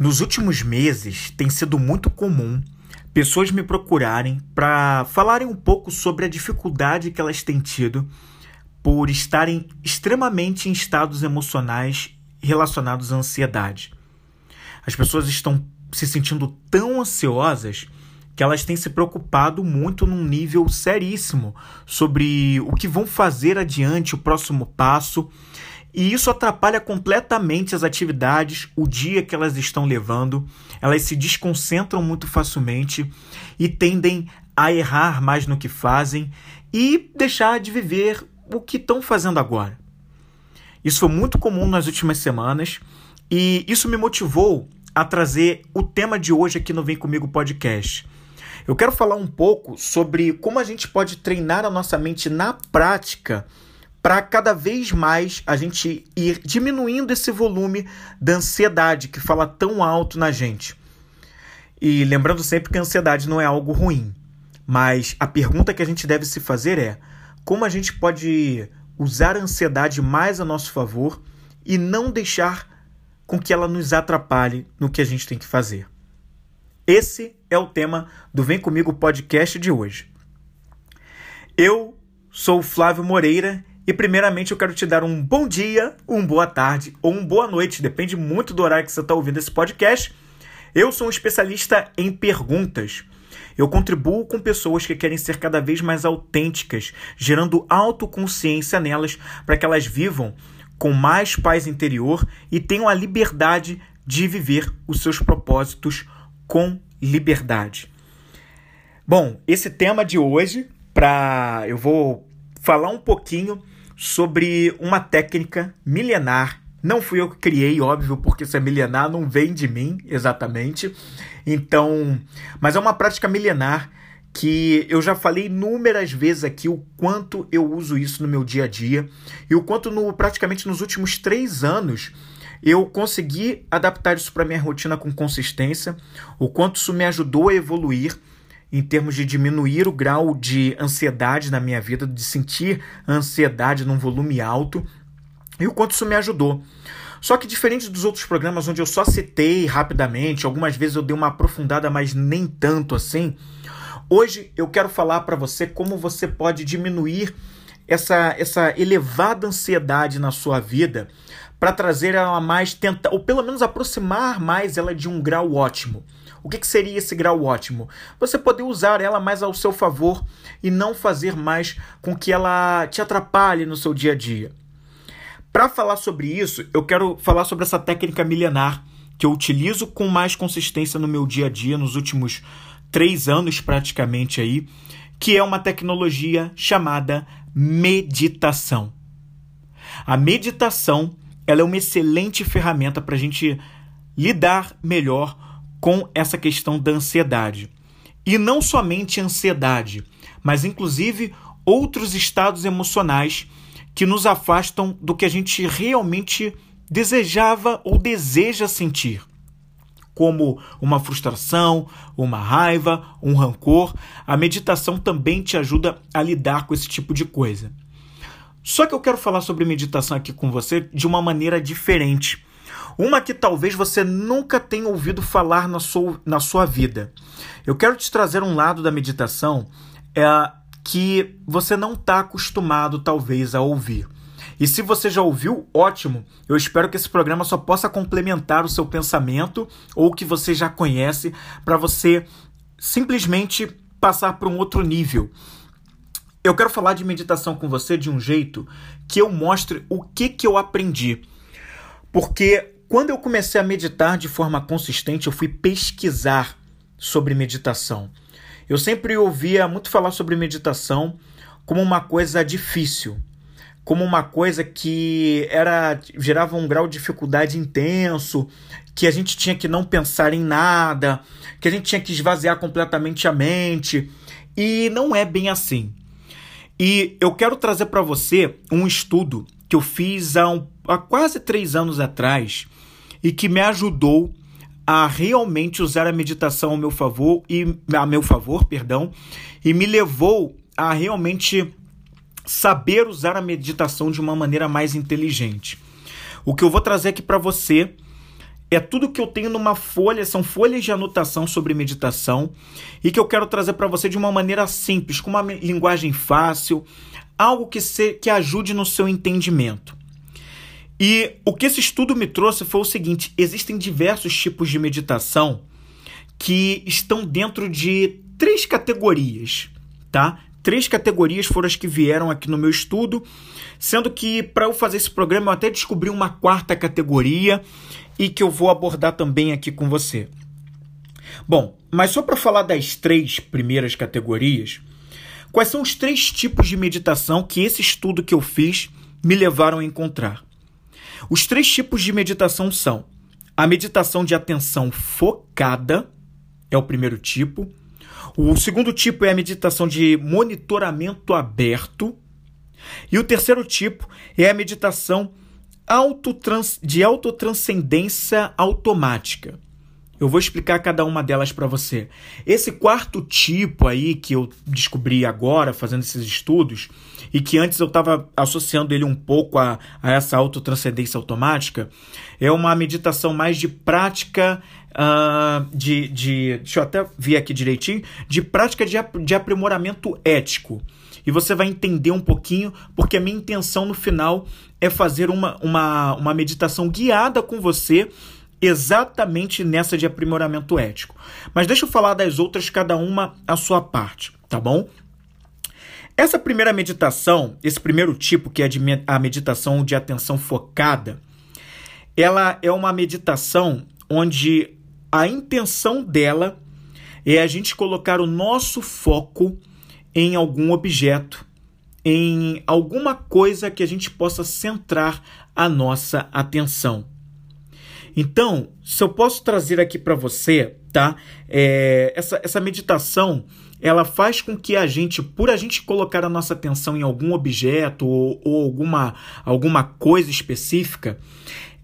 Nos últimos meses, tem sido muito comum pessoas me procurarem para falarem um pouco sobre a dificuldade que elas têm tido por estarem extremamente em estados emocionais relacionados à ansiedade. As pessoas estão se sentindo tão ansiosas que elas têm se preocupado muito num nível seríssimo sobre o que vão fazer adiante, o próximo passo e isso atrapalha completamente as atividades, o dia que elas estão levando. Elas se desconcentram muito facilmente e tendem a errar mais no que fazem e deixar de viver o que estão fazendo agora. Isso foi muito comum nas últimas semanas e isso me motivou a trazer o tema de hoje aqui no Vem Comigo Podcast. Eu quero falar um pouco sobre como a gente pode treinar a nossa mente na prática para cada vez mais a gente ir diminuindo esse volume da ansiedade que fala tão alto na gente. E lembrando sempre que a ansiedade não é algo ruim, mas a pergunta que a gente deve se fazer é: como a gente pode usar a ansiedade mais a nosso favor e não deixar com que ela nos atrapalhe no que a gente tem que fazer? Esse é o tema do Vem Comigo podcast de hoje. Eu sou Flávio Moreira e primeiramente eu quero te dar um bom dia, um boa tarde ou uma boa noite, depende muito do horário que você está ouvindo esse podcast. Eu sou um especialista em perguntas. Eu contribuo com pessoas que querem ser cada vez mais autênticas, gerando autoconsciência nelas para que elas vivam com mais paz interior e tenham a liberdade de viver os seus propósitos com liberdade. Bom, esse tema de hoje, para eu vou falar um pouquinho sobre uma técnica milenar. Não fui eu que criei, óbvio, porque isso é milenar, não vem de mim exatamente. Então, mas é uma prática milenar que eu já falei inúmeras vezes aqui o quanto eu uso isso no meu dia a dia e o quanto no praticamente nos últimos três anos eu consegui adaptar isso para minha rotina com consistência, o quanto isso me ajudou a evoluir em termos de diminuir o grau de ansiedade na minha vida, de sentir ansiedade num volume alto e o quanto isso me ajudou. Só que diferente dos outros programas onde eu só citei rapidamente, algumas vezes eu dei uma aprofundada, mas nem tanto assim. Hoje eu quero falar para você como você pode diminuir essa, essa elevada ansiedade na sua vida para trazer ela mais, tentar, ou pelo menos aproximar mais ela de um grau ótimo. O que, que seria esse grau ótimo? Você poder usar ela mais ao seu favor e não fazer mais com que ela te atrapalhe no seu dia a dia. Para falar sobre isso, eu quero falar sobre essa técnica milenar que eu utilizo com mais consistência no meu dia a dia nos últimos três anos praticamente aí, que é uma tecnologia chamada meditação. A meditação ela é uma excelente ferramenta para a gente lidar melhor com essa questão da ansiedade. E não somente ansiedade, mas inclusive outros estados emocionais que nos afastam do que a gente realmente desejava ou deseja sentir, como uma frustração, uma raiva, um rancor. A meditação também te ajuda a lidar com esse tipo de coisa. Só que eu quero falar sobre meditação aqui com você de uma maneira diferente uma que talvez você nunca tenha ouvido falar na sua, na sua vida. Eu quero te trazer um lado da meditação é, que você não está acostumado, talvez, a ouvir. E se você já ouviu, ótimo. Eu espero que esse programa só possa complementar o seu pensamento ou que você já conhece para você simplesmente passar para um outro nível. Eu quero falar de meditação com você de um jeito que eu mostre o que, que eu aprendi. Porque quando eu comecei a meditar de forma consistente, eu fui pesquisar sobre meditação. Eu sempre ouvia muito falar sobre meditação como uma coisa difícil, como uma coisa que era gerava um grau de dificuldade intenso, que a gente tinha que não pensar em nada, que a gente tinha que esvaziar completamente a mente. E não é bem assim. E eu quero trazer para você um estudo que eu fiz há, um, há quase três anos atrás e que me ajudou a realmente usar a meditação ao meu favor e a meu favor, perdão, e me levou a realmente saber usar a meditação de uma maneira mais inteligente. O que eu vou trazer aqui para você é tudo que eu tenho numa folha, são folhas de anotação sobre meditação e que eu quero trazer para você de uma maneira simples, com uma linguagem fácil, algo que, se, que ajude no seu entendimento. E o que esse estudo me trouxe foi o seguinte: existem diversos tipos de meditação que estão dentro de três categorias, tá? Três categorias foram as que vieram aqui no meu estudo, sendo que para eu fazer esse programa eu até descobri uma quarta categoria e que eu vou abordar também aqui com você. Bom, mas só para falar das três primeiras categorias, quais são os três tipos de meditação que esse estudo que eu fiz me levaram a encontrar? Os três tipos de meditação são a meditação de atenção focada, é o primeiro tipo. O segundo tipo é a meditação de monitoramento aberto. E o terceiro tipo é a meditação autotrans, de autotranscendência automática. Eu vou explicar cada uma delas para você. Esse quarto tipo aí que eu descobri agora, fazendo esses estudos, e que antes eu estava associando ele um pouco a, a essa autotranscendência automática, é uma meditação mais de prática uh, de, de. Deixa eu até ver aqui direitinho. De prática de, de aprimoramento ético. E você vai entender um pouquinho, porque a minha intenção no final é fazer uma, uma, uma meditação guiada com você exatamente nessa de aprimoramento ético. Mas deixa eu falar das outras, cada uma a sua parte, tá bom? Essa primeira meditação, esse primeiro tipo, que é a meditação de atenção focada, ela é uma meditação onde a intenção dela é a gente colocar o nosso foco em algum objeto, em alguma coisa que a gente possa centrar a nossa atenção. Então, se eu posso trazer aqui para você, tá? É, essa, essa meditação ela faz com que a gente, por a gente colocar a nossa atenção em algum objeto ou, ou alguma, alguma coisa específica,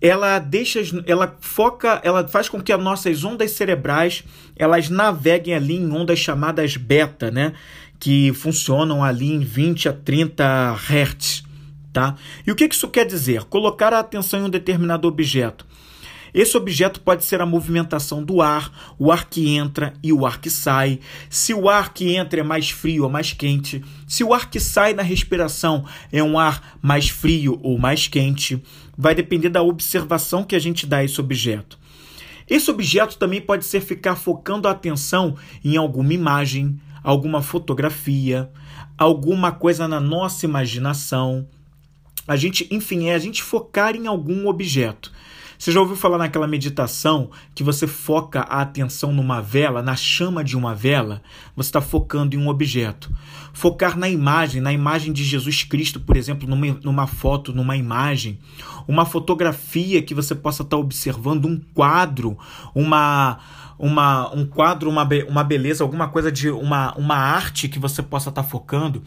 ela deixa, ela foca, ela faz com que as nossas ondas cerebrais elas naveguem ali em ondas chamadas beta, né? Que funcionam ali em 20 a 30 Hz, tá? E o que isso quer dizer? Colocar a atenção em um determinado objeto. Esse objeto pode ser a movimentação do ar, o ar que entra e o ar que sai. Se o ar que entra é mais frio ou mais quente, se o ar que sai na respiração é um ar mais frio ou mais quente vai depender da observação que a gente dá a esse objeto. Esse objeto também pode ser ficar focando a atenção em alguma imagem, alguma fotografia, alguma coisa na nossa imaginação. A gente, enfim, é a gente focar em algum objeto. Você já ouviu falar naquela meditação que você foca a atenção numa vela, na chama de uma vela? Você está focando em um objeto. Focar na imagem, na imagem de Jesus Cristo, por exemplo, numa, numa foto, numa imagem. Uma fotografia que você possa estar tá observando, um quadro, uma uma, um quadro, uma, uma beleza, alguma coisa de uma, uma arte que você possa estar tá focando,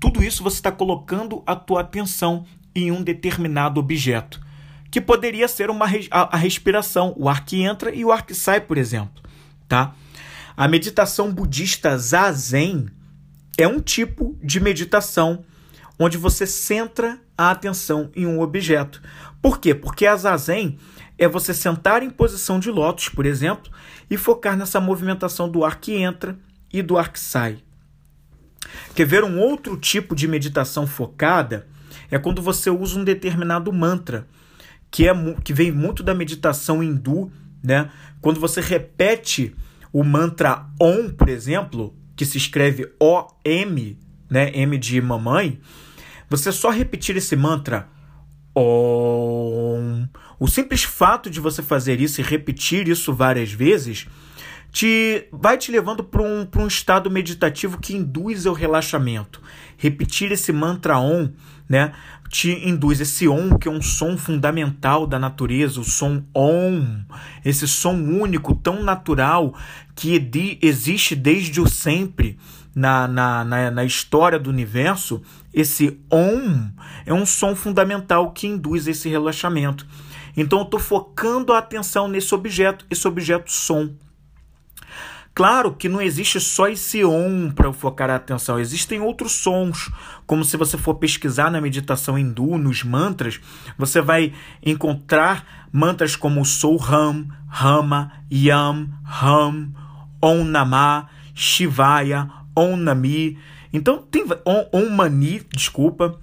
tudo isso você está colocando a tua atenção em um determinado objeto que poderia ser uma, a, a respiração, o ar que entra e o ar que sai, por exemplo. Tá? A meditação budista zazen é um tipo de meditação onde você centra a atenção em um objeto. Por quê? Porque a zazen é você sentar em posição de lótus, por exemplo, e focar nessa movimentação do ar que entra e do ar que sai. Quer ver um outro tipo de meditação focada? É quando você usa um determinado mantra que, é, que vem muito da meditação hindu, né? Quando você repete o mantra Om, por exemplo, que se escreve O-M, né? M de mamãe, você só repetir esse mantra Om. O simples fato de você fazer isso e repetir isso várias vezes te vai te levando para um, um estado meditativo que induz ao relaxamento. Repetir esse mantra Om né, te induz esse on, que é um som fundamental da natureza, o som on, esse som único, tão natural, que existe desde o sempre na, na, na, na história do universo, esse on é um som fundamental que induz esse relaxamento. Então eu estou focando a atenção nesse objeto, esse objeto som. Claro que não existe só esse om para focar a atenção, existem outros sons, como se você for pesquisar na meditação hindu, nos mantras, você vai encontrar mantras como Soham, Rama, Yam, Ram, Om Namah, Shivaya, Om Nami. Então tem Om, Om Mani, desculpa,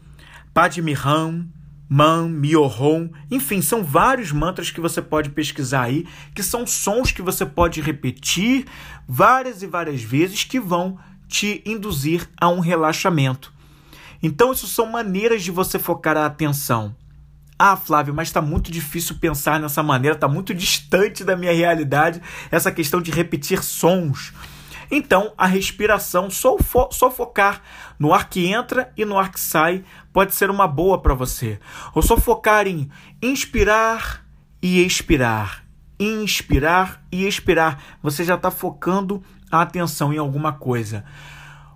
Padmiham, Man, Myohom, enfim, são vários mantras que você pode pesquisar aí, que são sons que você pode repetir várias e várias vezes que vão te induzir a um relaxamento. Então, isso são maneiras de você focar a atenção. Ah, Flávio, mas está muito difícil pensar nessa maneira, está muito distante da minha realidade essa questão de repetir sons. Então, a respiração, só, fo só focar no ar que entra e no ar que sai, pode ser uma boa para você. Ou só focar em inspirar e expirar. Inspirar e expirar. Você já está focando a atenção em alguma coisa.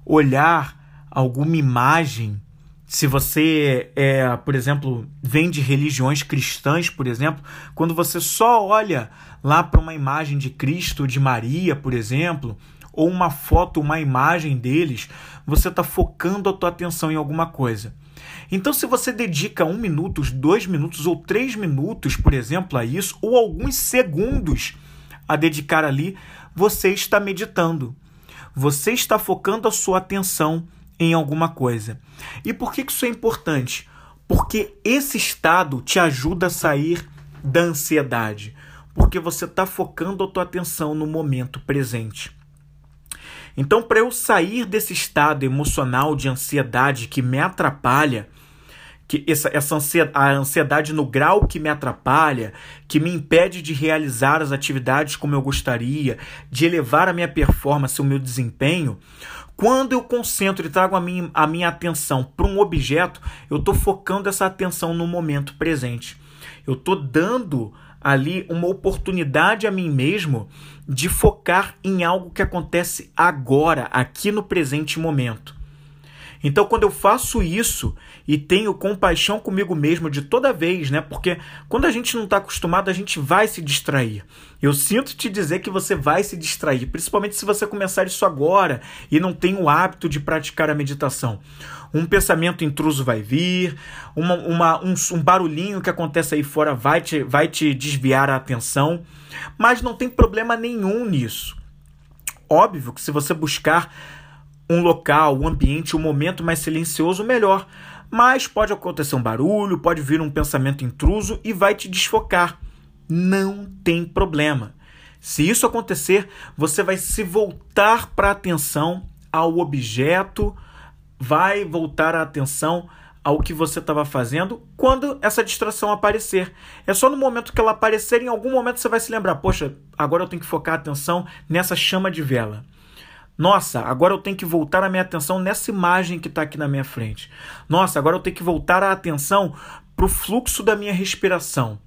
Olhar alguma imagem. Se você, é, por exemplo, vem de religiões cristãs, por exemplo, quando você só olha lá para uma imagem de Cristo, de Maria, por exemplo, ou uma foto, uma imagem deles, você está focando a tua atenção em alguma coisa. Então, se você dedica um minuto, dois minutos ou três minutos, por exemplo, a isso, ou alguns segundos a dedicar ali, você está meditando. Você está focando a sua atenção em alguma coisa. E por que isso é importante? Porque esse estado te ajuda a sair da ansiedade. Porque você está focando a tua atenção no momento presente. Então, para eu sair desse estado emocional de ansiedade que me atrapalha, que essa, essa ansiedade, a ansiedade no grau que me atrapalha, que me impede de realizar as atividades como eu gostaria, de elevar a minha performance, o meu desempenho, quando eu concentro e trago a minha, a minha atenção para um objeto, eu estou focando essa atenção no momento presente. Eu estou dando ali uma oportunidade a mim mesmo de focar em algo que acontece agora, aqui no presente momento. Então, quando eu faço isso e tenho compaixão comigo mesmo de toda vez, né? Porque quando a gente não está acostumado, a gente vai se distrair. Eu sinto te dizer que você vai se distrair, principalmente se você começar isso agora e não tem o hábito de praticar a meditação. Um pensamento intruso vai vir, uma, uma, um, um barulhinho que acontece aí fora vai te, vai te desviar a atenção, mas não tem problema nenhum nisso. Óbvio que se você buscar um local, um ambiente, um momento mais silencioso, melhor. Mas pode acontecer um barulho, pode vir um pensamento intruso e vai te desfocar. Não tem problema. Se isso acontecer, você vai se voltar para a atenção ao objeto, vai voltar a atenção ao que você estava fazendo quando essa distração aparecer. É só no momento que ela aparecer, em algum momento você vai se lembrar: poxa, agora eu tenho que focar a atenção nessa chama de vela. Nossa, agora eu tenho que voltar a minha atenção nessa imagem que está aqui na minha frente. Nossa, agora eu tenho que voltar a atenção para o fluxo da minha respiração.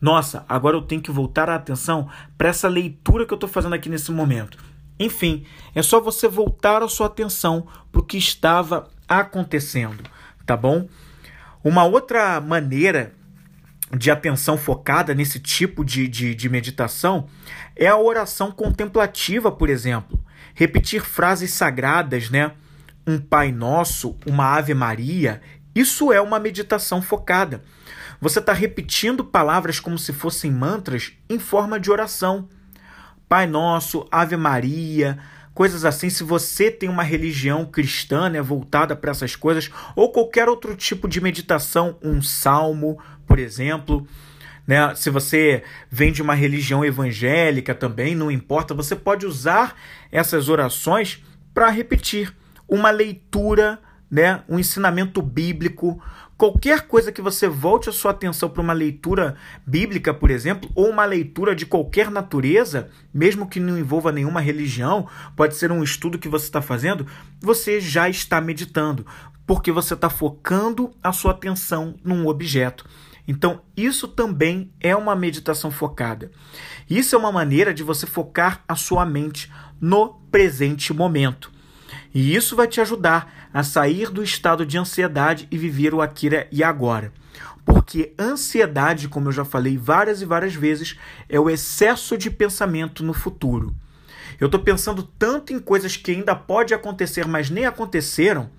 Nossa, agora eu tenho que voltar a atenção para essa leitura que eu estou fazendo aqui nesse momento. Enfim, é só você voltar a sua atenção para o que estava acontecendo, tá bom? Uma outra maneira de atenção focada nesse tipo de, de, de meditação é a oração contemplativa, por exemplo repetir frases sagradas, né? Um Pai Nosso, uma Ave Maria, isso é uma meditação focada. Você está repetindo palavras como se fossem mantras em forma de oração. Pai Nosso, Ave Maria, coisas assim. Se você tem uma religião cristã né, voltada para essas coisas, ou qualquer outro tipo de meditação, um salmo, por exemplo, né? Se você vem de uma religião evangélica também, não importa, você pode usar essas orações para repetir uma leitura, né? um ensinamento bíblico, qualquer coisa que você volte a sua atenção para uma leitura bíblica, por exemplo, ou uma leitura de qualquer natureza, mesmo que não envolva nenhuma religião, pode ser um estudo que você está fazendo, você já está meditando, porque você está focando a sua atenção num objeto. Então, isso também é uma meditação focada. Isso é uma maneira de você focar a sua mente no presente momento. E isso vai te ajudar a sair do estado de ansiedade e viver o Akira e agora. Porque ansiedade, como eu já falei várias e várias vezes, é o excesso de pensamento no futuro. Eu estou pensando tanto em coisas que ainda pode acontecer, mas nem aconteceram,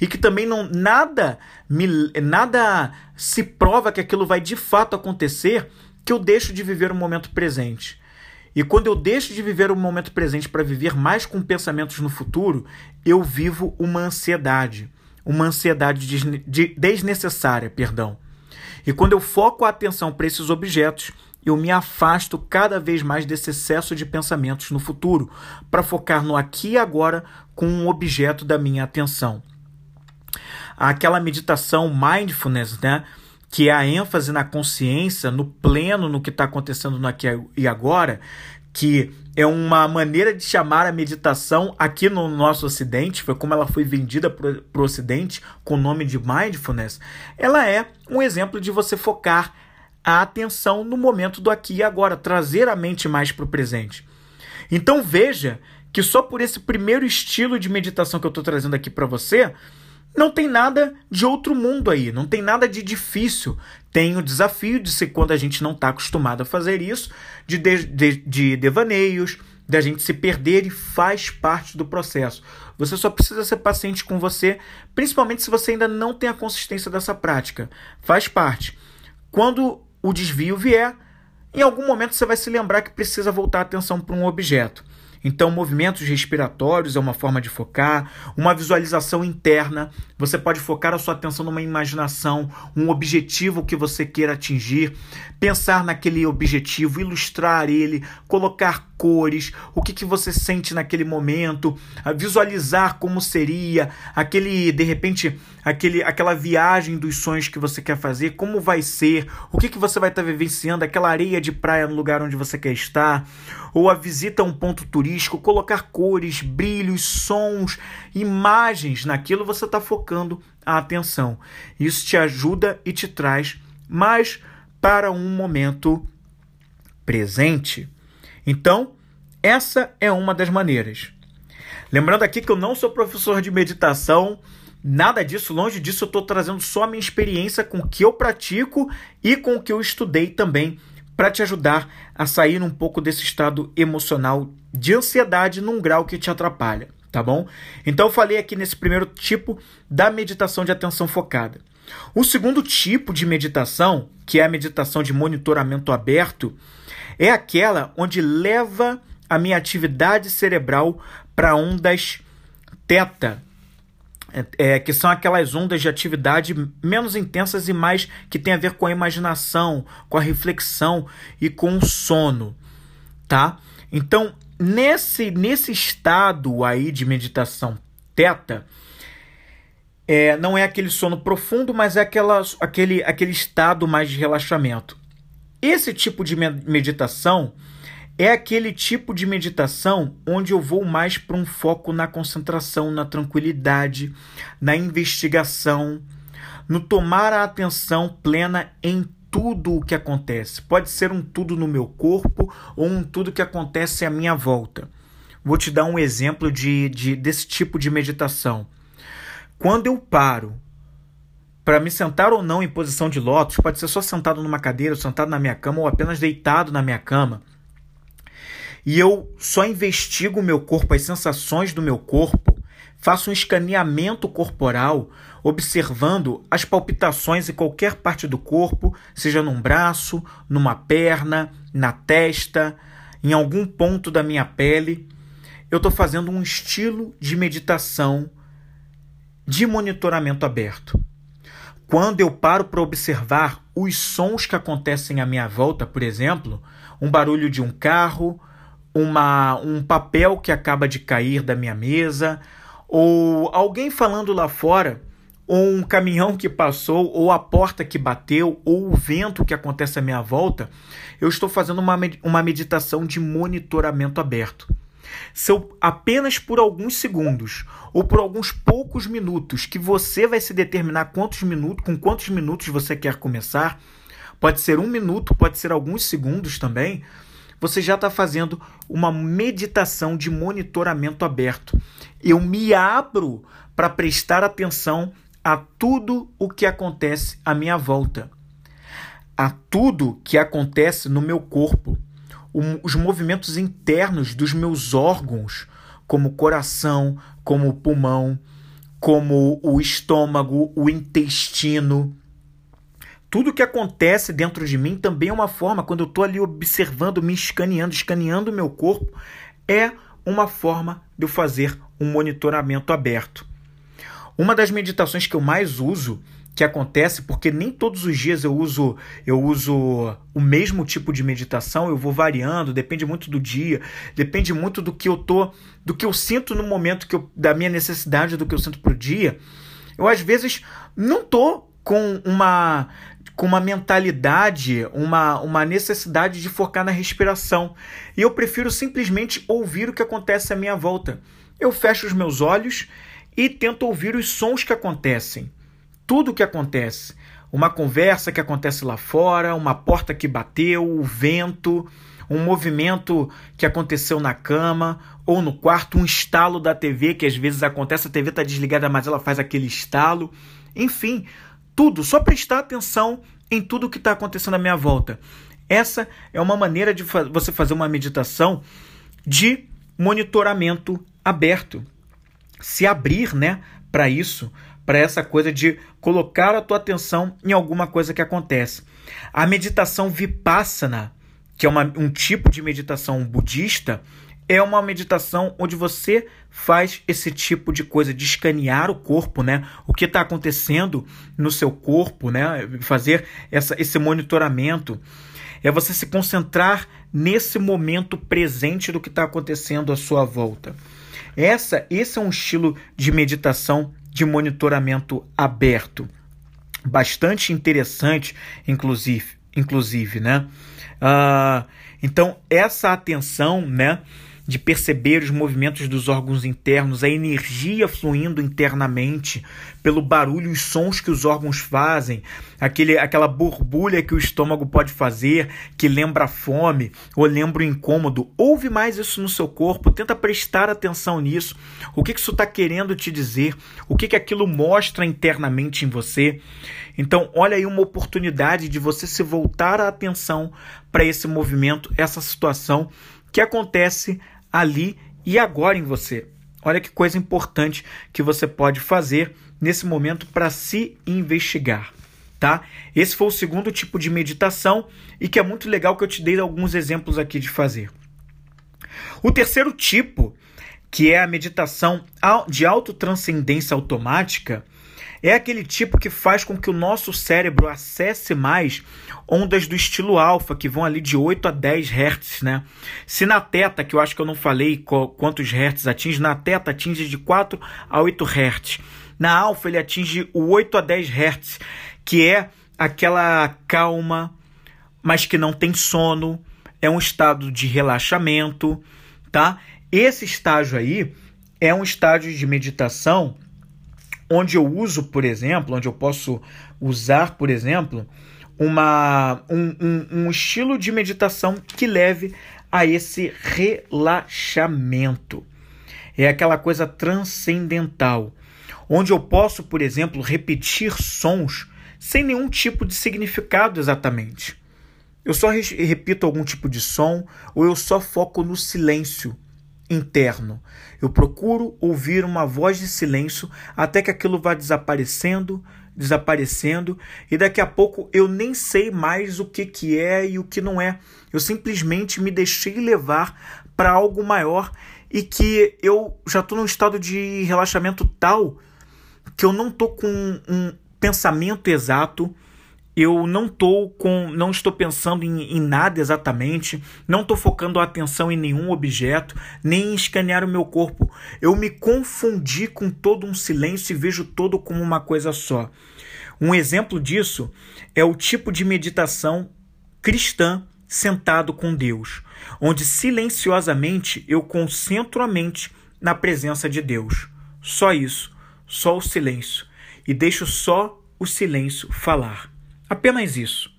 e que também não nada me nada se prova que aquilo vai de fato acontecer, que eu deixo de viver o momento presente. E quando eu deixo de viver o momento presente para viver mais com pensamentos no futuro, eu vivo uma ansiedade, uma ansiedade desnecessária, perdão. E quando eu foco a atenção para esses objetos, eu me afasto cada vez mais desse excesso de pensamentos no futuro, para focar no aqui e agora com um objeto da minha atenção. Aquela meditação mindfulness, né? que é a ênfase na consciência, no pleno, no que está acontecendo no aqui e agora, que é uma maneira de chamar a meditação aqui no nosso Ocidente, foi como ela foi vendida para o Ocidente com o nome de mindfulness, ela é um exemplo de você focar a atenção no momento do aqui e agora, trazer a mente mais para o presente. Então veja que só por esse primeiro estilo de meditação que eu estou trazendo aqui para você, não tem nada de outro mundo aí, não tem nada de difícil. Tem o desafio de ser quando a gente não está acostumado a fazer isso, de, de, de, de devaneios, da gente se perder e faz parte do processo. Você só precisa ser paciente com você, principalmente se você ainda não tem a consistência dessa prática. Faz parte. Quando o desvio vier, em algum momento você vai se lembrar que precisa voltar a atenção para um objeto. Então, movimentos respiratórios é uma forma de focar, uma visualização interna. Você pode focar a sua atenção numa imaginação, um objetivo que você queira atingir, pensar naquele objetivo, ilustrar ele, colocar cores, o que, que você sente naquele momento, visualizar como seria aquele, de repente, aquele, aquela viagem dos sonhos que você quer fazer, como vai ser, o que, que você vai estar vivenciando, aquela areia de praia no lugar onde você quer estar, ou a visita a um ponto turístico, colocar cores, brilhos, sons, imagens naquilo, você está focando a atenção. Isso te ajuda e te traz mais para um momento presente. Então, essa é uma das maneiras. Lembrando aqui que eu não sou professor de meditação, nada disso, longe disso, eu estou trazendo só a minha experiência com o que eu pratico e com o que eu estudei também para te ajudar a sair um pouco desse estado emocional de ansiedade num grau que te atrapalha, tá bom? Então eu falei aqui nesse primeiro tipo da meditação de atenção focada. O segundo tipo de meditação, que é a meditação de monitoramento aberto, é aquela onde leva a minha atividade cerebral para ondas teta, é, é, que são aquelas ondas de atividade menos intensas e mais que tem a ver com a imaginação, com a reflexão e com o sono, tá? Então, nesse, nesse estado aí de meditação teta, é, não é aquele sono profundo, mas é aquela, aquele, aquele estado mais de relaxamento. Esse tipo de meditação é aquele tipo de meditação onde eu vou mais para um foco na concentração, na tranquilidade, na investigação, no tomar a atenção plena em tudo o que acontece. Pode ser um tudo no meu corpo ou um tudo que acontece à minha volta. Vou te dar um exemplo de, de desse tipo de meditação. Quando eu paro para me sentar ou não em posição de lótus, pode ser só sentado numa cadeira, sentado na minha cama ou apenas deitado na minha cama. E eu só investigo o meu corpo, as sensações do meu corpo, faço um escaneamento corporal, observando as palpitações em qualquer parte do corpo, seja num braço, numa perna, na testa, em algum ponto da minha pele. Eu estou fazendo um estilo de meditação de monitoramento aberto. Quando eu paro para observar os sons que acontecem à minha volta, por exemplo, um barulho de um carro, uma, um papel que acaba de cair da minha mesa, ou alguém falando lá fora, ou um caminhão que passou, ou a porta que bateu, ou o vento que acontece à minha volta, eu estou fazendo uma, uma meditação de monitoramento aberto. São apenas por alguns segundos ou por alguns poucos minutos que você vai se determinar quantos minutos, com quantos minutos você quer começar. Pode ser um minuto, pode ser alguns segundos também. Você já está fazendo uma meditação de monitoramento aberto. Eu me abro para prestar atenção a tudo o que acontece à minha volta, a tudo que acontece no meu corpo os movimentos internos dos meus órgãos, como coração, como pulmão, como o estômago, o intestino. Tudo que acontece dentro de mim também é uma forma, quando eu estou ali observando, me escaneando, escaneando o meu corpo, é uma forma de eu fazer um monitoramento aberto. Uma das meditações que eu mais uso que acontece porque nem todos os dias eu uso eu uso o mesmo tipo de meditação, eu vou variando, depende muito do dia, depende muito do que eu tô, do que eu sinto no momento que eu, da minha necessidade do que eu sinto pro dia. Eu às vezes não tô com uma com uma mentalidade, uma, uma necessidade de focar na respiração. E eu prefiro simplesmente ouvir o que acontece à minha volta. Eu fecho os meus olhos e tento ouvir os sons que acontecem tudo o que acontece. Uma conversa que acontece lá fora, uma porta que bateu, o vento, um movimento que aconteceu na cama ou no quarto, um estalo da TV que às vezes acontece, a TV está desligada, mas ela faz aquele estalo. Enfim, tudo, só prestar atenção em tudo que está acontecendo à minha volta. Essa é uma maneira de fa você fazer uma meditação de monitoramento aberto. Se abrir, né, para isso, para essa coisa de colocar a tua atenção em alguma coisa que acontece. A meditação vipassana, que é uma, um tipo de meditação budista, é uma meditação onde você faz esse tipo de coisa de escanear o corpo, né? O que está acontecendo no seu corpo, né? Fazer essa, esse monitoramento. É você se concentrar nesse momento presente do que está acontecendo à sua volta. Essa, esse é um estilo de meditação de monitoramento aberto. Bastante interessante, inclusive, inclusive né? Uh, então, essa atenção, né? De perceber os movimentos dos órgãos internos, a energia fluindo internamente, pelo barulho os sons que os órgãos fazem, aquele, aquela borbulha que o estômago pode fazer, que lembra a fome ou lembra o incômodo. Ouve mais isso no seu corpo, tenta prestar atenção nisso. O que, que isso está querendo te dizer? O que, que aquilo mostra internamente em você? Então, olha aí uma oportunidade de você se voltar a atenção para esse movimento, essa situação que acontece ali e agora em você. Olha que coisa importante que você pode fazer nesse momento para se investigar, tá? Esse foi o segundo tipo de meditação e que é muito legal que eu te dei alguns exemplos aqui de fazer. O terceiro tipo, que é a meditação de autotranscendência automática, é aquele tipo que faz com que o nosso cérebro acesse mais ondas do estilo alfa, que vão ali de 8 a 10 Hz, né? Se na teta, que eu acho que eu não falei quantos Hz atinge, na teta atinge de 4 a 8 Hz. Na alfa ele atinge o 8 a 10 Hz, que é aquela calma, mas que não tem sono, é um estado de relaxamento, tá? Esse estágio aí é um estágio de meditação onde eu uso, por exemplo, onde eu posso usar, por exemplo, uma, um, um, um estilo de meditação que leve a esse relaxamento. É aquela coisa transcendental, onde eu posso, por exemplo, repetir sons sem nenhum tipo de significado exatamente. Eu só repito algum tipo de som ou eu só foco no silêncio interno. Eu procuro ouvir uma voz de silêncio até que aquilo vá desaparecendo, desaparecendo, e daqui a pouco eu nem sei mais o que, que é e o que não é. Eu simplesmente me deixei levar para algo maior e que eu já estou num estado de relaxamento tal que eu não estou com um pensamento exato eu não tô com, não estou pensando em, em nada exatamente, não estou focando a atenção em nenhum objeto, nem em escanear o meu corpo. Eu me confundi com todo um silêncio e vejo todo como uma coisa só. Um exemplo disso é o tipo de meditação cristã sentado com Deus, onde silenciosamente eu concentro a mente na presença de Deus. Só isso, só o silêncio, e deixo só o silêncio falar. Apenas isso.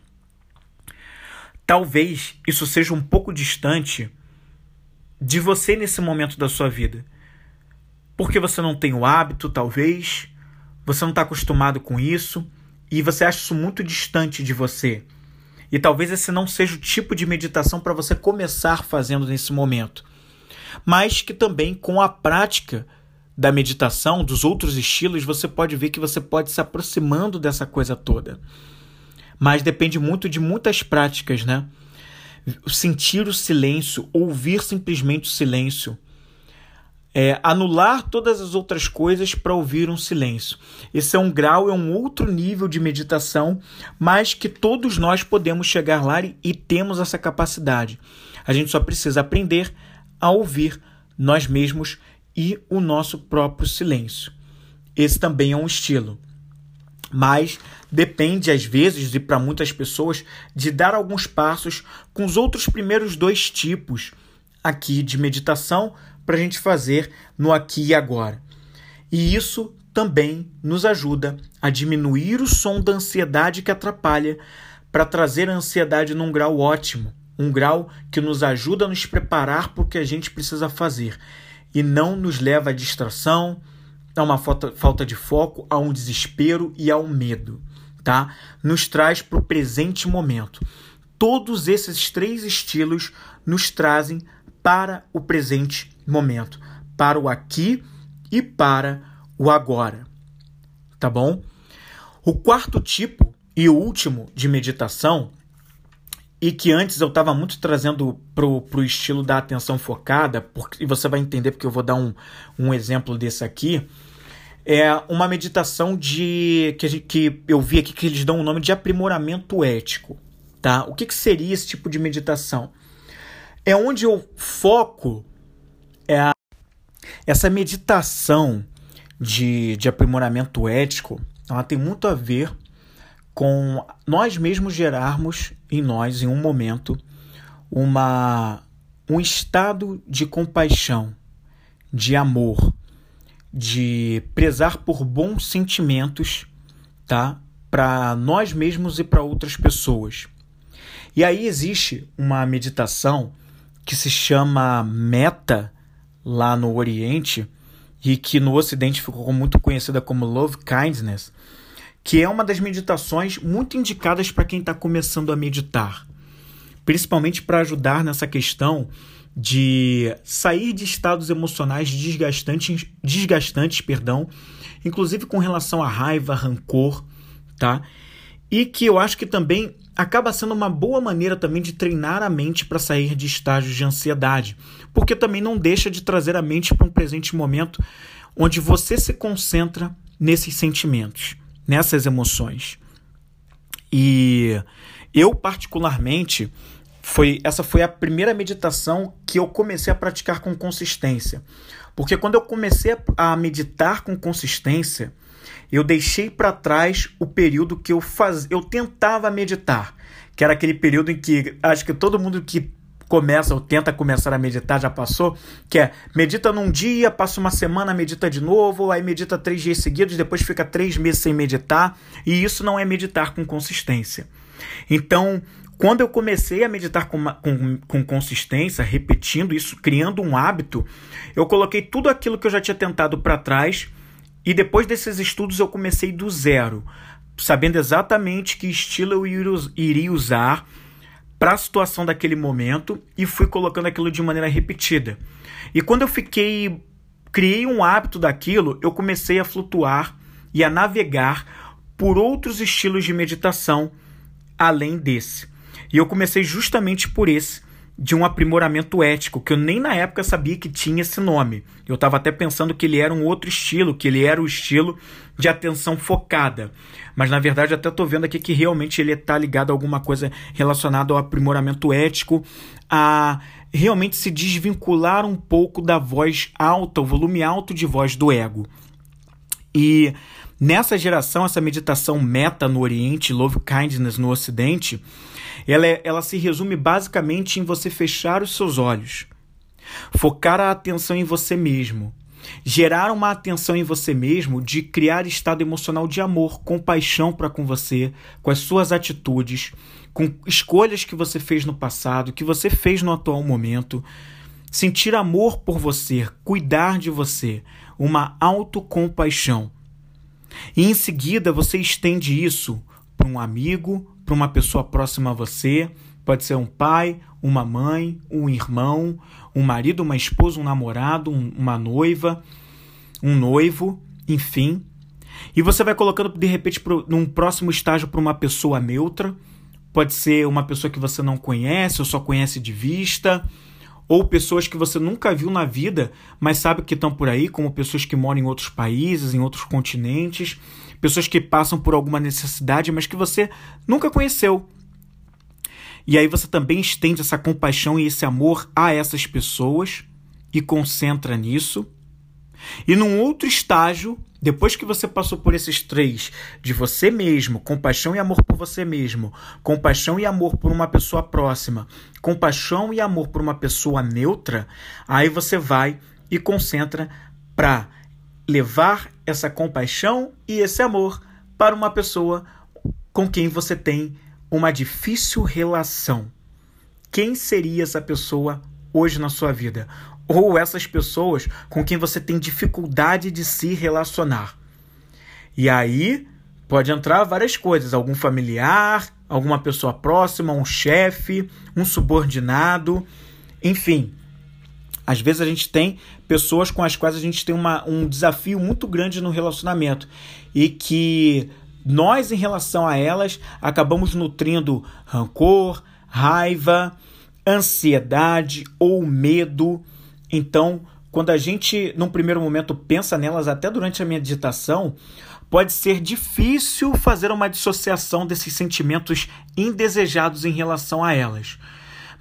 Talvez isso seja um pouco distante de você nesse momento da sua vida. Porque você não tem o hábito, talvez, você não está acostumado com isso e você acha isso muito distante de você. E talvez esse não seja o tipo de meditação para você começar fazendo nesse momento. Mas que também com a prática da meditação, dos outros estilos, você pode ver que você pode se aproximando dessa coisa toda. Mas depende muito de muitas práticas, né? Sentir o silêncio, ouvir simplesmente o silêncio é, anular todas as outras coisas para ouvir um silêncio. Esse é um grau, é um outro nível de meditação, mas que todos nós podemos chegar lá e temos essa capacidade. A gente só precisa aprender a ouvir nós mesmos e o nosso próprio silêncio. Esse também é um estilo. Mas depende, às vezes, e para muitas pessoas, de dar alguns passos com os outros primeiros dois tipos aqui de meditação para a gente fazer no aqui e agora. E isso também nos ajuda a diminuir o som da ansiedade que atrapalha para trazer a ansiedade num grau ótimo, um grau que nos ajuda a nos preparar para o que a gente precisa fazer e não nos leva à distração, a uma falta, de foco, a um desespero e a um medo, tá? Nos traz para o presente momento. Todos esses três estilos nos trazem para o presente momento, para o aqui e para o agora. Tá bom? O quarto tipo e o último de meditação, e que antes eu estava muito trazendo para o estilo da atenção focada, porque, e você vai entender porque eu vou dar um, um exemplo desse aqui, é uma meditação de que, que eu vi aqui que eles dão o nome de aprimoramento ético. Tá? O que, que seria esse tipo de meditação? É onde eu foco é a, essa meditação de, de aprimoramento ético, ela tem muito a ver com nós mesmos gerarmos em nós, em um momento, uma, um estado de compaixão, de amor, de prezar por bons sentimentos, tá? Para nós mesmos e para outras pessoas. E aí existe uma meditação que se chama Meta lá no Oriente e que no Ocidente ficou muito conhecida como Love Kindness, que é uma das meditações muito indicadas para quem está começando a meditar, principalmente para ajudar nessa questão de sair de estados emocionais desgastantes, desgastantes, perdão, inclusive com relação à raiva, rancor, tá? E que eu acho que também acaba sendo uma boa maneira também de treinar a mente para sair de estágios de ansiedade, porque também não deixa de trazer a mente para um presente momento onde você se concentra nesses sentimentos, nessas emoções. E eu particularmente foi essa foi a primeira meditação que eu comecei a praticar com consistência. Porque quando eu comecei a meditar com consistência, eu deixei para trás o período que eu faz... eu tentava meditar, que era aquele período em que acho que todo mundo que começa ou tenta começar a meditar já passou, que é medita num dia, passa uma semana, medita de novo, aí medita três dias seguidos, depois fica três meses sem meditar, e isso não é meditar com consistência. Então, quando eu comecei a meditar com, com, com, consistência, repetindo isso, criando um hábito, eu coloquei tudo aquilo que eu já tinha tentado para trás e depois desses estudos eu comecei do zero, sabendo exatamente que estilo eu iria usar para a situação daquele momento e fui colocando aquilo de maneira repetida. E quando eu fiquei criei um hábito daquilo, eu comecei a flutuar e a navegar por outros estilos de meditação além desse. E eu comecei justamente por esse, de um aprimoramento ético, que eu nem na época sabia que tinha esse nome. Eu estava até pensando que ele era um outro estilo, que ele era o estilo de atenção focada. Mas na verdade, até estou vendo aqui que realmente ele está ligado a alguma coisa relacionada ao aprimoramento ético, a realmente se desvincular um pouco da voz alta, o volume alto de voz do ego. E nessa geração, essa meditação meta no Oriente, Love Kindness no Ocidente, ela, é, ela se resume basicamente em você fechar os seus olhos, focar a atenção em você mesmo, gerar uma atenção em você mesmo de criar estado emocional de amor, compaixão para com você, com as suas atitudes, com escolhas que você fez no passado, que você fez no atual momento. Sentir amor por você, cuidar de você, uma autocompaixão. E em seguida você estende isso para um amigo, para uma pessoa próxima a você. Pode ser um pai, uma mãe, um irmão, um marido, uma esposa, um namorado, um, uma noiva, um noivo, enfim. E você vai colocando de repente pro, num próximo estágio para uma pessoa neutra. Pode ser uma pessoa que você não conhece ou só conhece de vista, ou pessoas que você nunca viu na vida, mas sabe que estão por aí, como pessoas que moram em outros países, em outros continentes, pessoas que passam por alguma necessidade, mas que você nunca conheceu. E aí você também estende essa compaixão e esse amor a essas pessoas e concentra nisso. E num outro estágio, depois que você passou por esses três, de você mesmo, compaixão e amor por você mesmo, compaixão e amor por uma pessoa próxima, compaixão e amor por uma pessoa neutra, aí você vai e concentra para levar essa compaixão e esse amor para uma pessoa com quem você tem uma difícil relação. Quem seria essa pessoa hoje na sua vida? Ou essas pessoas com quem você tem dificuldade de se relacionar? E aí pode entrar várias coisas: algum familiar, alguma pessoa próxima, um chefe, um subordinado, enfim. Às vezes a gente tem pessoas com as quais a gente tem uma, um desafio muito grande no relacionamento e que nós, em relação a elas, acabamos nutrindo rancor, raiva, ansiedade ou medo. Então, quando a gente, num primeiro momento, pensa nelas, até durante a meditação, pode ser difícil fazer uma dissociação desses sentimentos indesejados em relação a elas.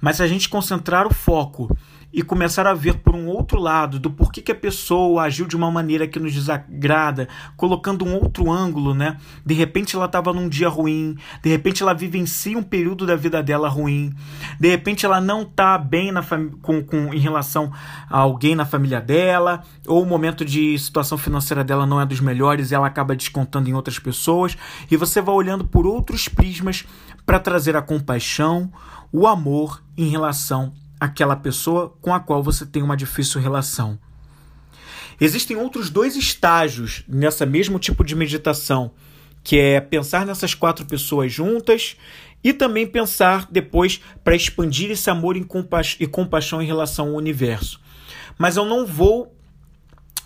Mas se a gente concentrar o foco e começar a ver por um outro lado do porquê que a pessoa agiu de uma maneira que nos desagrada, colocando um outro ângulo, né? De repente ela estava num dia ruim, de repente ela vivencia um período da vida dela ruim, de repente ela não está bem na com, com, em relação a alguém na família dela, ou o momento de situação financeira dela não é dos melhores e ela acaba descontando em outras pessoas, e você vai olhando por outros prismas para trazer a compaixão, o amor em relação aquela pessoa com a qual você tem uma difícil relação. Existem outros dois estágios nessa mesmo tipo de meditação, que é pensar nessas quatro pessoas juntas e também pensar depois para expandir esse amor e compaixão em relação ao universo. Mas eu não vou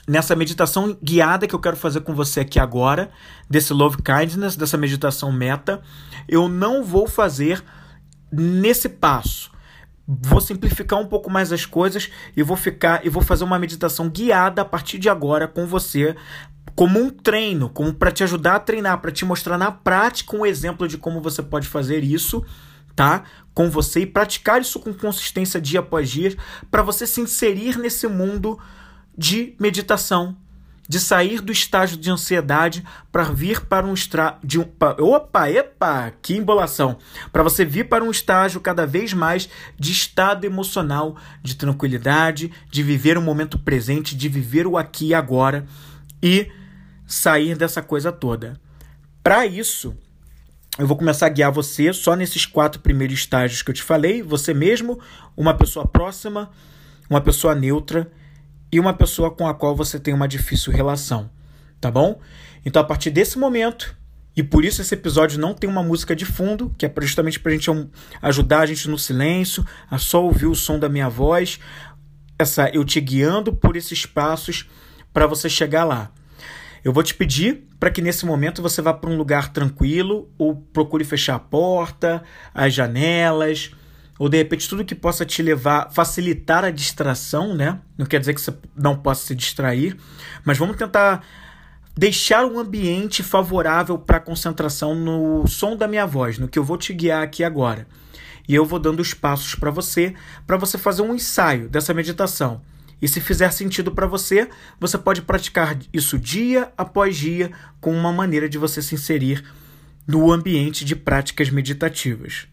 nessa meditação guiada que eu quero fazer com você aqui agora, desse love kindness, dessa meditação meta, eu não vou fazer nesse passo vou simplificar um pouco mais as coisas e vou ficar e vou fazer uma meditação guiada a partir de agora com você como um treino, como para te ajudar a treinar, para te mostrar na prática um exemplo de como você pode fazer isso, tá? Com você e praticar isso com consistência dia após dia, para você se inserir nesse mundo de meditação, de sair do estágio de ansiedade para vir para um estágio um, opa, epa, que embolação, para você vir para um estágio cada vez mais de estado emocional, de tranquilidade, de viver o momento presente, de viver o aqui e agora e sair dessa coisa toda. Para isso, eu vou começar a guiar você só nesses quatro primeiros estágios que eu te falei, você mesmo, uma pessoa próxima, uma pessoa neutra e uma pessoa com a qual você tem uma difícil relação, tá bom? Então, a partir desse momento, e por isso esse episódio não tem uma música de fundo, que é justamente para a gente ajudar a gente no silêncio, a só ouvir o som da minha voz, essa eu te guiando por esses passos para você chegar lá. Eu vou te pedir para que nesse momento você vá para um lugar tranquilo ou procure fechar a porta, as janelas, ou de repente tudo que possa te levar, facilitar a distração, né? Não quer dizer que você não possa se distrair, mas vamos tentar deixar um ambiente favorável para concentração no som da minha voz, no que eu vou te guiar aqui agora. E eu vou dando os passos para você, para você fazer um ensaio dessa meditação. E se fizer sentido para você, você pode praticar isso dia após dia, com uma maneira de você se inserir no ambiente de práticas meditativas.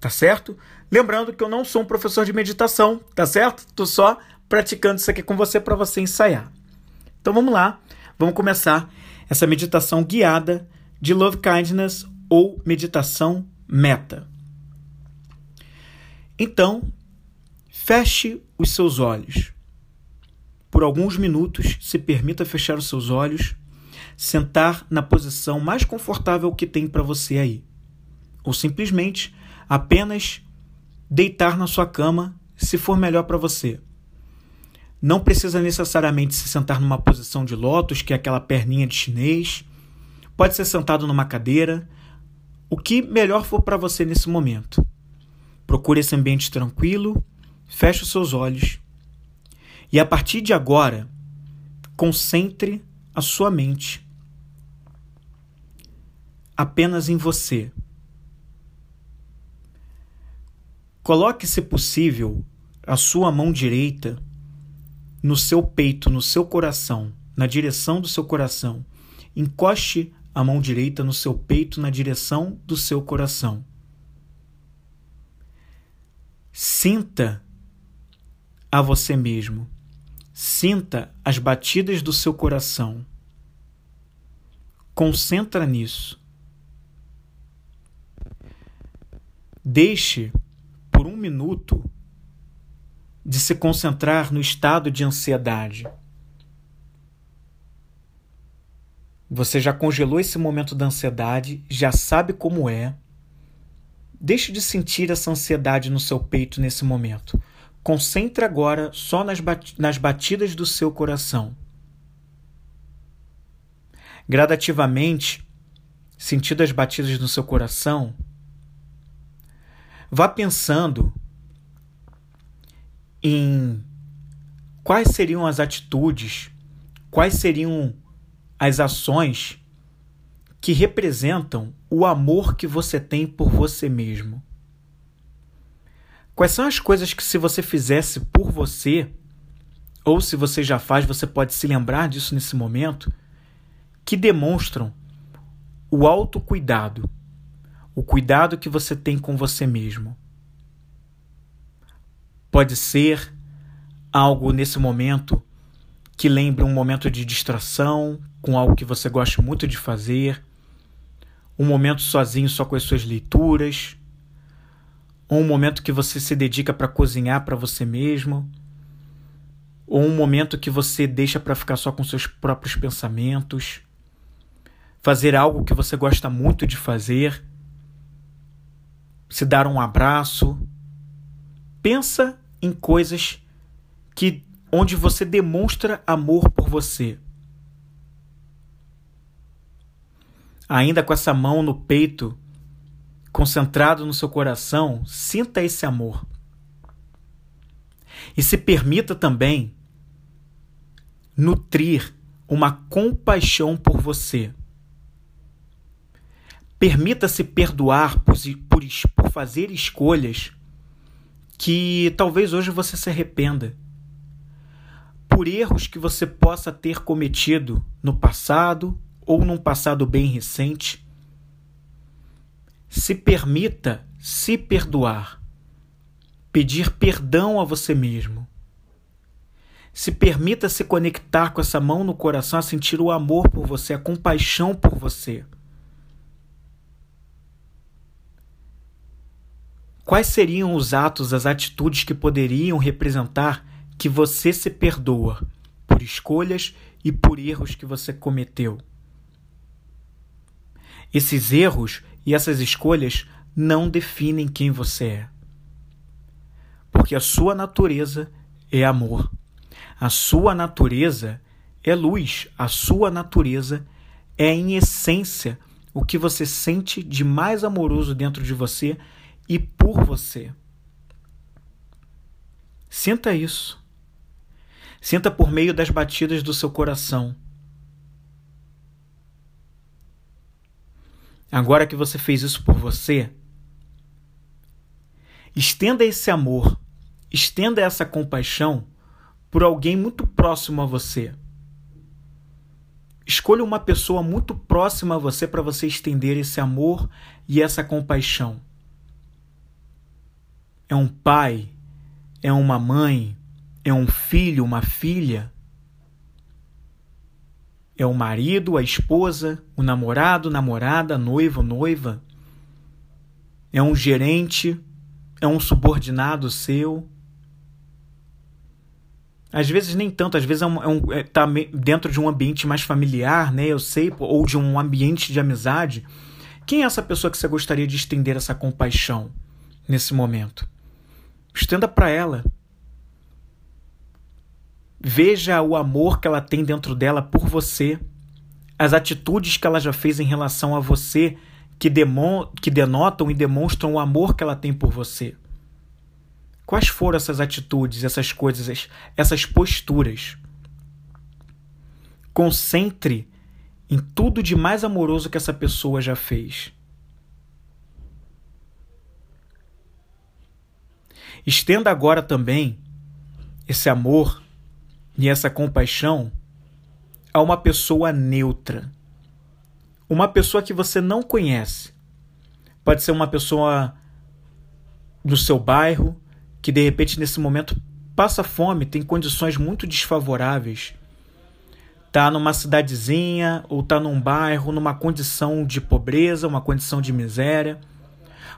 Tá certo? Lembrando que eu não sou um professor de meditação, tá certo? Tô só praticando isso aqui com você para você ensaiar. Então vamos lá, vamos começar essa meditação guiada de Love Kindness ou meditação meta. Então, feche os seus olhos. Por alguns minutos, se permita fechar os seus olhos, sentar na posição mais confortável que tem para você aí. ou simplesmente apenas deitar na sua cama se for melhor para você. Não precisa necessariamente se sentar numa posição de lótus, que é aquela perninha de chinês. Pode ser sentado numa cadeira. O que melhor for para você nesse momento. Procure esse ambiente tranquilo, feche os seus olhos e a partir de agora, concentre a sua mente apenas em você. Coloque, se possível, a sua mão direita no seu peito, no seu coração, na direção do seu coração. Encoste a mão direita no seu peito, na direção do seu coração. Sinta a você mesmo. Sinta as batidas do seu coração. Concentra nisso. Deixe por um minuto de se concentrar no estado de ansiedade. Você já congelou esse momento da ansiedade, já sabe como é. Deixe de sentir essa ansiedade no seu peito nesse momento. Concentre agora só nas, bat nas batidas do seu coração. Gradativamente, sentindo as batidas no seu coração, vá pensando em quais seriam as atitudes, quais seriam as ações que representam o amor que você tem por você mesmo. Quais são as coisas que, se você fizesse por você, ou se você já faz, você pode se lembrar disso nesse momento, que demonstram o autocuidado, o cuidado que você tem com você mesmo. Pode ser algo nesse momento que lembre um momento de distração com algo que você gosta muito de fazer, um momento sozinho só com as suas leituras, ou um momento que você se dedica para cozinhar para você mesmo, ou um momento que você deixa para ficar só com seus próprios pensamentos, fazer algo que você gosta muito de fazer, se dar um abraço. Pensa em coisas que onde você demonstra amor por você. Ainda com essa mão no peito, concentrado no seu coração, sinta esse amor. E se permita também nutrir uma compaixão por você. Permita-se perdoar por, por, por fazer escolhas que talvez hoje você se arrependa. Por erros que você possa ter cometido no passado ou num passado bem recente. Se permita se perdoar, pedir perdão a você mesmo. Se permita se conectar com essa mão no coração, a sentir o amor por você, a compaixão por você. Quais seriam os atos, as atitudes que poderiam representar que você se perdoa por escolhas e por erros que você cometeu? Esses erros e essas escolhas não definem quem você é. Porque a sua natureza é amor. A sua natureza é luz. A sua natureza é, em essência, o que você sente de mais amoroso dentro de você e por você. Sinta isso. Sinta por meio das batidas do seu coração. Agora que você fez isso por você, estenda esse amor, estenda essa compaixão por alguém muito próximo a você. Escolha uma pessoa muito próxima a você para você estender esse amor e essa compaixão é um pai, é uma mãe, é um filho, uma filha, é o marido, a esposa, o namorado, namorada, noivo, noiva, é um gerente, é um subordinado seu. Às vezes nem tanto, às vezes é um, é um, é, tá dentro de um ambiente mais familiar, né? Eu sei, ou de um ambiente de amizade Quem é essa pessoa que você gostaria de estender essa compaixão nesse momento? Estenda para ela. Veja o amor que ela tem dentro dela por você, as atitudes que ela já fez em relação a você que, demon que denotam e demonstram o amor que ela tem por você. Quais foram essas atitudes, essas coisas, essas posturas? Concentre em tudo de mais amoroso que essa pessoa já fez. Estenda agora também esse amor e essa compaixão a uma pessoa neutra. Uma pessoa que você não conhece. Pode ser uma pessoa do seu bairro que de repente nesse momento passa fome, tem condições muito desfavoráveis. Tá numa cidadezinha ou tá num bairro, numa condição de pobreza, uma condição de miséria.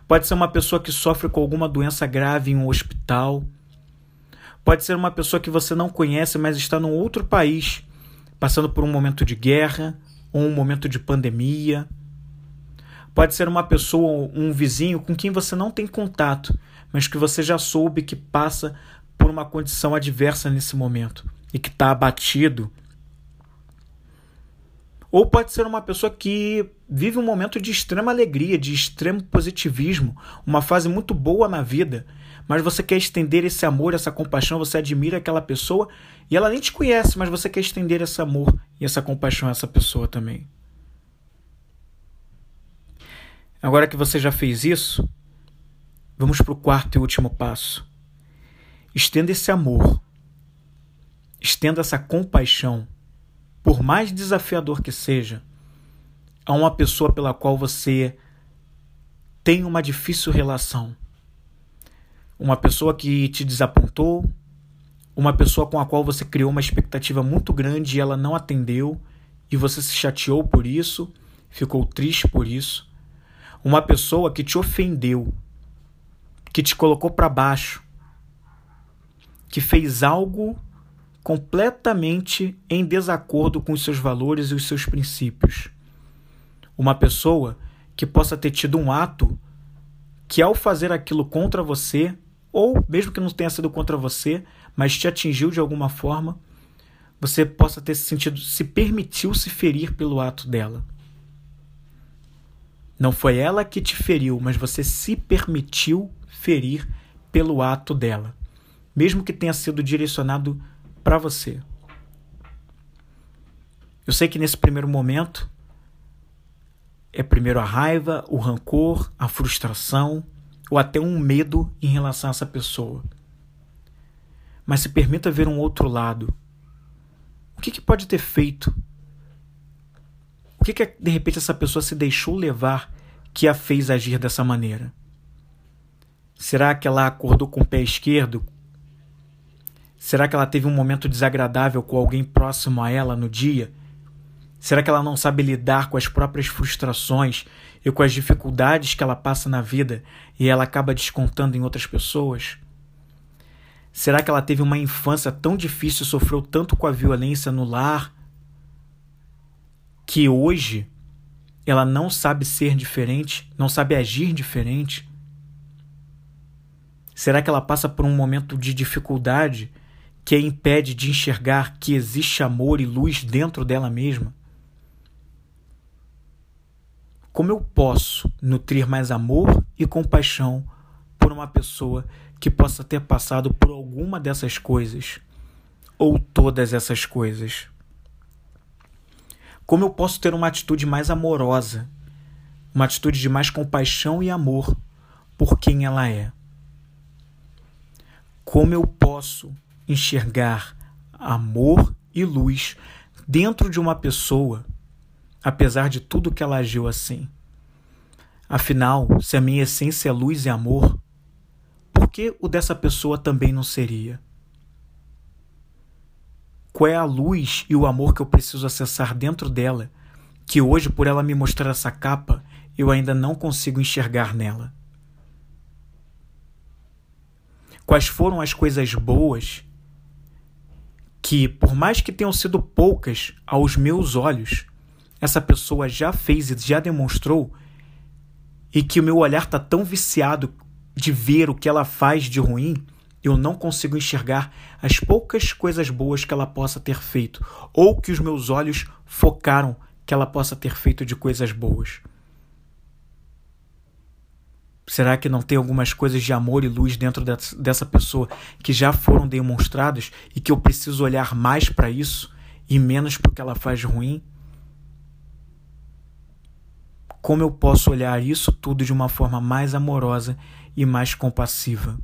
Pode ser uma pessoa que sofre com alguma doença grave em um hospital. Pode ser uma pessoa que você não conhece, mas está num outro país, passando por um momento de guerra ou um momento de pandemia. Pode ser uma pessoa, um vizinho com quem você não tem contato, mas que você já soube que passa por uma condição adversa nesse momento e que está abatido. Ou pode ser uma pessoa que vive um momento de extrema alegria, de extremo positivismo, uma fase muito boa na vida, mas você quer estender esse amor, essa compaixão, você admira aquela pessoa e ela nem te conhece, mas você quer estender esse amor e essa compaixão a essa pessoa também. Agora que você já fez isso, Vamos para o quarto e último passo. Estenda esse amor, estenda essa compaixão, por mais desafiador que seja, a uma pessoa pela qual você tem uma difícil relação. Uma pessoa que te desapontou, uma pessoa com a qual você criou uma expectativa muito grande e ela não atendeu, e você se chateou por isso, ficou triste por isso. Uma pessoa que te ofendeu que te colocou para baixo, que fez algo completamente em desacordo com os seus valores e os seus princípios. Uma pessoa que possa ter tido um ato que, ao fazer aquilo contra você, ou mesmo que não tenha sido contra você, mas te atingiu de alguma forma, você possa ter se sentido, se permitiu se ferir pelo ato dela. Não foi ela que te feriu, mas você se permitiu ferir pelo ato dela, mesmo que tenha sido direcionado para você. Eu sei que nesse primeiro momento é primeiro a raiva, o rancor, a frustração ou até um medo em relação a essa pessoa. Mas se permita ver um outro lado. O que, que pode ter feito? O que, que de repente essa pessoa se deixou levar que a fez agir dessa maneira? Será que ela acordou com o pé esquerdo? Será que ela teve um momento desagradável com alguém próximo a ela no dia? Será que ela não sabe lidar com as próprias frustrações e com as dificuldades que ela passa na vida e ela acaba descontando em outras pessoas? Será que ela teve uma infância tão difícil, sofreu tanto com a violência no lar, que hoje ela não sabe ser diferente, não sabe agir diferente? Será que ela passa por um momento de dificuldade que a impede de enxergar que existe amor e luz dentro dela mesma? Como eu posso nutrir mais amor e compaixão por uma pessoa que possa ter passado por alguma dessas coisas ou todas essas coisas? Como eu posso ter uma atitude mais amorosa, uma atitude de mais compaixão e amor por quem ela é? Como eu posso enxergar amor e luz dentro de uma pessoa, apesar de tudo que ela agiu assim? Afinal, se a minha essência é luz e amor, por que o dessa pessoa também não seria? Qual é a luz e o amor que eu preciso acessar dentro dela, que hoje, por ela me mostrar essa capa, eu ainda não consigo enxergar nela? quais foram as coisas boas que, por mais que tenham sido poucas aos meus olhos, essa pessoa já fez e já demonstrou e que o meu olhar está tão viciado de ver o que ela faz de ruim, eu não consigo enxergar as poucas coisas boas que ela possa ter feito, ou que os meus olhos focaram que ela possa ter feito de coisas boas. Será que não tem algumas coisas de amor e luz dentro dessa pessoa que já foram demonstradas e que eu preciso olhar mais para isso e menos para o que ela faz ruim? Como eu posso olhar isso tudo de uma forma mais amorosa e mais compassiva?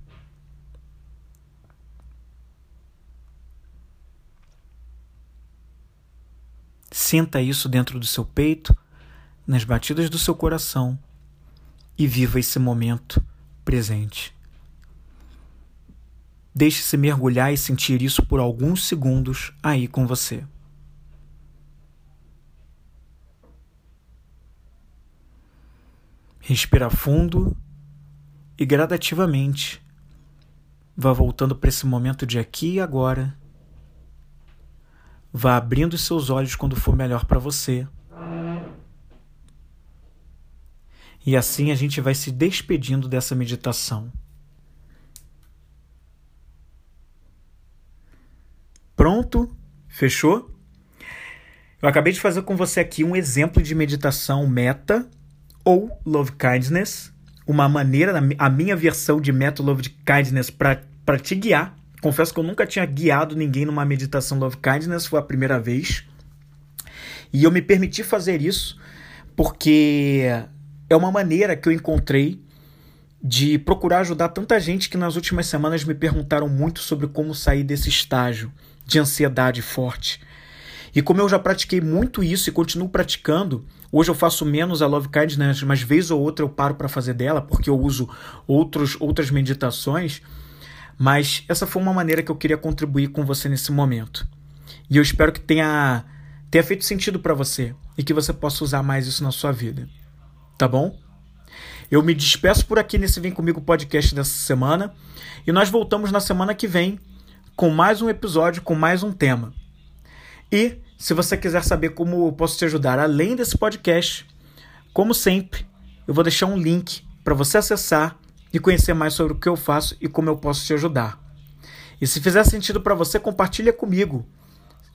Sinta isso dentro do seu peito, nas batidas do seu coração e viva esse momento presente. Deixe-se mergulhar e sentir isso por alguns segundos aí com você. Respira fundo e gradativamente vá voltando para esse momento de aqui e agora. Vá abrindo seus olhos quando for melhor para você. E assim a gente vai se despedindo dessa meditação. Pronto? Fechou? Eu acabei de fazer com você aqui um exemplo de meditação meta ou love kindness, uma maneira, a minha versão de meta love kindness para te guiar. Confesso que eu nunca tinha guiado ninguém numa meditação love kindness, foi a primeira vez. E eu me permiti fazer isso porque é uma maneira que eu encontrei de procurar ajudar tanta gente que nas últimas semanas me perguntaram muito sobre como sair desse estágio de ansiedade forte. E como eu já pratiquei muito isso e continuo praticando, hoje eu faço menos a Love Kindness, mas vez ou outra eu paro para fazer dela, porque eu uso outros, outras meditações. Mas essa foi uma maneira que eu queria contribuir com você nesse momento. E eu espero que tenha, tenha feito sentido para você e que você possa usar mais isso na sua vida tá bom? Eu me despeço por aqui nesse Vem Comigo podcast dessa semana e nós voltamos na semana que vem com mais um episódio, com mais um tema. E se você quiser saber como eu posso te ajudar além desse podcast, como sempre, eu vou deixar um link para você acessar e conhecer mais sobre o que eu faço e como eu posso te ajudar. E se fizer sentido para você, compartilha comigo.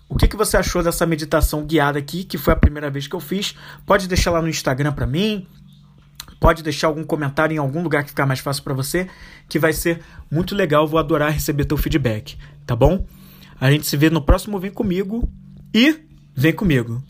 O que, que você achou dessa meditação guiada aqui, que foi a primeira vez que eu fiz? Pode deixar lá no Instagram para mim, pode deixar algum comentário em algum lugar que ficar mais fácil para você, que vai ser muito legal. Vou adorar receber teu feedback, tá bom? A gente se vê no próximo Vem Comigo e vem comigo!